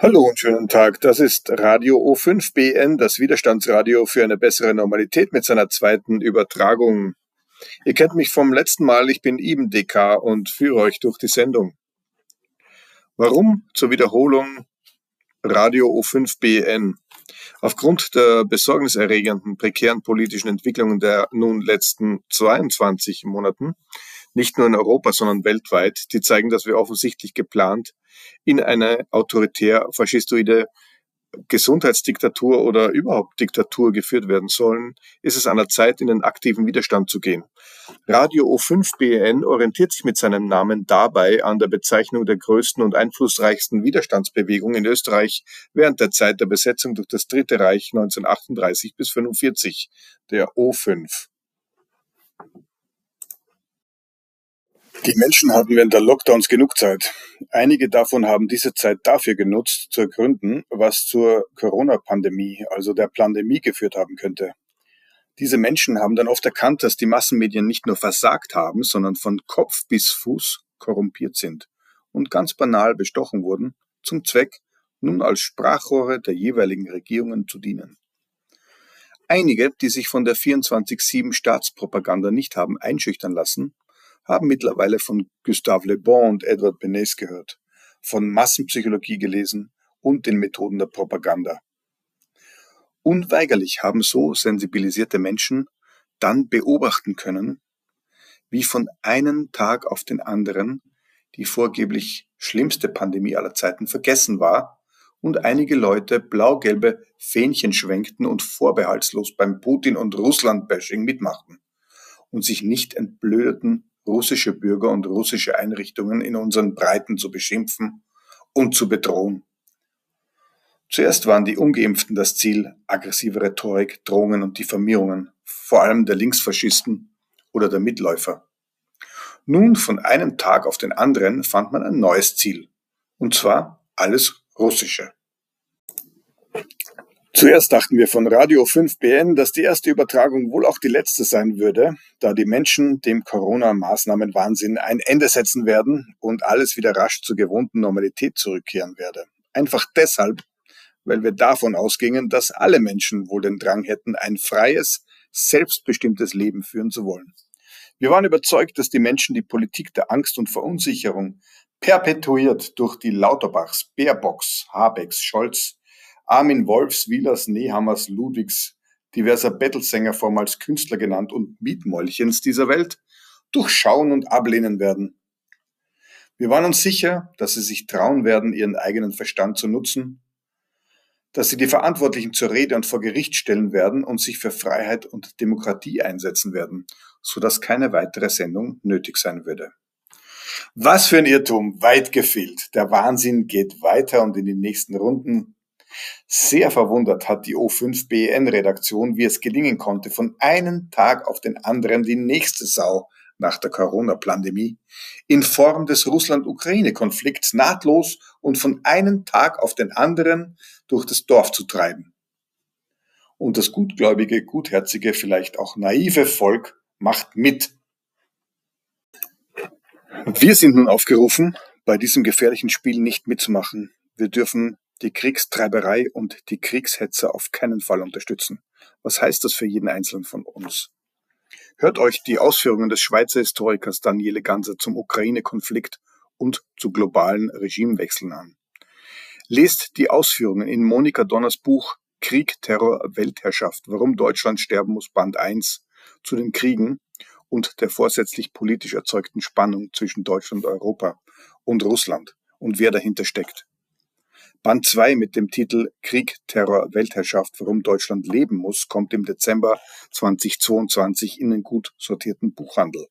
Hallo und schönen Tag. Das ist Radio O5BN, das Widerstandsradio für eine bessere Normalität mit seiner zweiten Übertragung. Ihr kennt mich vom letzten Mal. Ich bin Ibn DK und führe euch durch die Sendung. Warum zur Wiederholung Radio O5BN? Aufgrund der besorgniserregenden prekären politischen Entwicklungen der nun letzten 22 Monaten, nicht nur in Europa, sondern weltweit, die zeigen, dass wir offensichtlich geplant in eine autoritär-faschistoide Gesundheitsdiktatur oder überhaupt Diktatur geführt werden sollen, ist es an der Zeit, in den aktiven Widerstand zu gehen. Radio O5 BN orientiert sich mit seinem Namen dabei an der Bezeichnung der größten und einflussreichsten Widerstandsbewegung in Österreich während der Zeit der Besetzung durch das Dritte Reich 1938 bis 1945, der O5. Die Menschen hatten während der Lockdowns genug Zeit. Einige davon haben diese Zeit dafür genutzt, zu ergründen, was zur Corona-Pandemie, also der Pandemie, geführt haben könnte. Diese Menschen haben dann oft erkannt, dass die Massenmedien nicht nur versagt haben, sondern von Kopf bis Fuß korrumpiert sind und ganz banal bestochen wurden, zum Zweck, nun als Sprachrohre der jeweiligen Regierungen zu dienen. Einige, die sich von der 24-7 Staatspropaganda nicht haben einschüchtern lassen, haben mittlerweile von Gustave Le Bon und Edward Bernays gehört, von Massenpsychologie gelesen und den Methoden der Propaganda. Unweigerlich haben so sensibilisierte Menschen dann beobachten können, wie von einem Tag auf den anderen die vorgeblich schlimmste Pandemie aller Zeiten vergessen war und einige Leute blau-gelbe Fähnchen schwenkten und vorbehaltslos beim Putin- und Russland-Bashing mitmachten und sich nicht entblödeten russische Bürger und russische Einrichtungen in unseren Breiten zu beschimpfen und zu bedrohen. Zuerst waren die Ungeimpften das Ziel aggressiver Rhetorik, Drohungen und Diffamierungen, vor allem der Linksfaschisten oder der Mitläufer. Nun, von einem Tag auf den anderen, fand man ein neues Ziel, und zwar alles Russische. Zuerst dachten wir von Radio 5 BN, dass die erste Übertragung wohl auch die letzte sein würde, da die Menschen dem Corona-Maßnahmenwahnsinn ein Ende setzen werden und alles wieder rasch zur gewohnten Normalität zurückkehren werde. Einfach deshalb, weil wir davon ausgingen, dass alle Menschen wohl den Drang hätten, ein freies, selbstbestimmtes Leben führen zu wollen. Wir waren überzeugt, dass die Menschen die Politik der Angst und Verunsicherung perpetuiert durch die Lauterbachs, Baerbocks, Habecks, Scholz, Armin Wolfs, Wielers, Nehammers, Ludwigs, diverser Bettelsänger vormals Künstler genannt und Mietmäulchens dieser Welt, durchschauen und ablehnen werden. Wir waren uns sicher, dass sie sich trauen werden, ihren eigenen Verstand zu nutzen, dass sie die Verantwortlichen zur Rede und vor Gericht stellen werden und sich für Freiheit und Demokratie einsetzen werden, so dass keine weitere Sendung nötig sein würde. Was für ein Irrtum, weit gefehlt. Der Wahnsinn geht weiter und in den nächsten Runden sehr verwundert hat die O5-BN-Redaktion, wie es gelingen konnte, von einem Tag auf den anderen die nächste Sau nach der Corona-Pandemie in Form des Russland-Ukraine-Konflikts nahtlos und von einem Tag auf den anderen durch das Dorf zu treiben. Und das gutgläubige, gutherzige, vielleicht auch naive Volk macht mit. Wir sind nun aufgerufen, bei diesem gefährlichen Spiel nicht mitzumachen. Wir dürfen die Kriegstreiberei und die Kriegshetze auf keinen Fall unterstützen. Was heißt das für jeden Einzelnen von uns? Hört euch die Ausführungen des Schweizer Historikers Daniele Ganser zum Ukraine-Konflikt und zu globalen Regimewechseln an. Lest die Ausführungen in Monika Donners Buch Krieg, Terror, Weltherrschaft, warum Deutschland sterben muss, Band 1 zu den Kriegen und der vorsätzlich politisch erzeugten Spannung zwischen Deutschland, Europa und Russland und wer dahinter steckt. Band 2 mit dem Titel Krieg, Terror, Weltherrschaft, warum Deutschland leben muss, kommt im Dezember 2022 in den gut sortierten Buchhandel.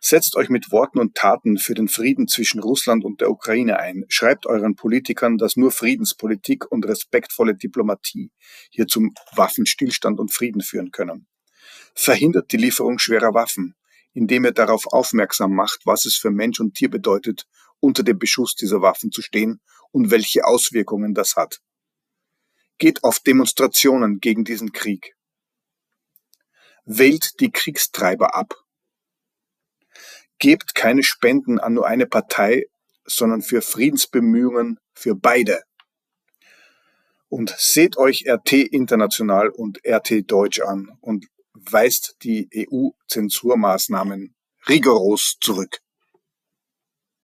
Setzt euch mit Worten und Taten für den Frieden zwischen Russland und der Ukraine ein. Schreibt euren Politikern, dass nur Friedenspolitik und respektvolle Diplomatie hier zum Waffenstillstand und Frieden führen können. Verhindert die Lieferung schwerer Waffen, indem ihr darauf aufmerksam macht, was es für Mensch und Tier bedeutet, unter dem Beschuss dieser Waffen zu stehen und welche Auswirkungen das hat. Geht auf Demonstrationen gegen diesen Krieg. Wählt die Kriegstreiber ab. Gebt keine Spenden an nur eine Partei sondern für Friedensbemühungen für beide. Und seht euch RT International und RT Deutsch an und weist die EU-Zensurmaßnahmen rigoros zurück.